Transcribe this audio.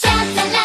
Just.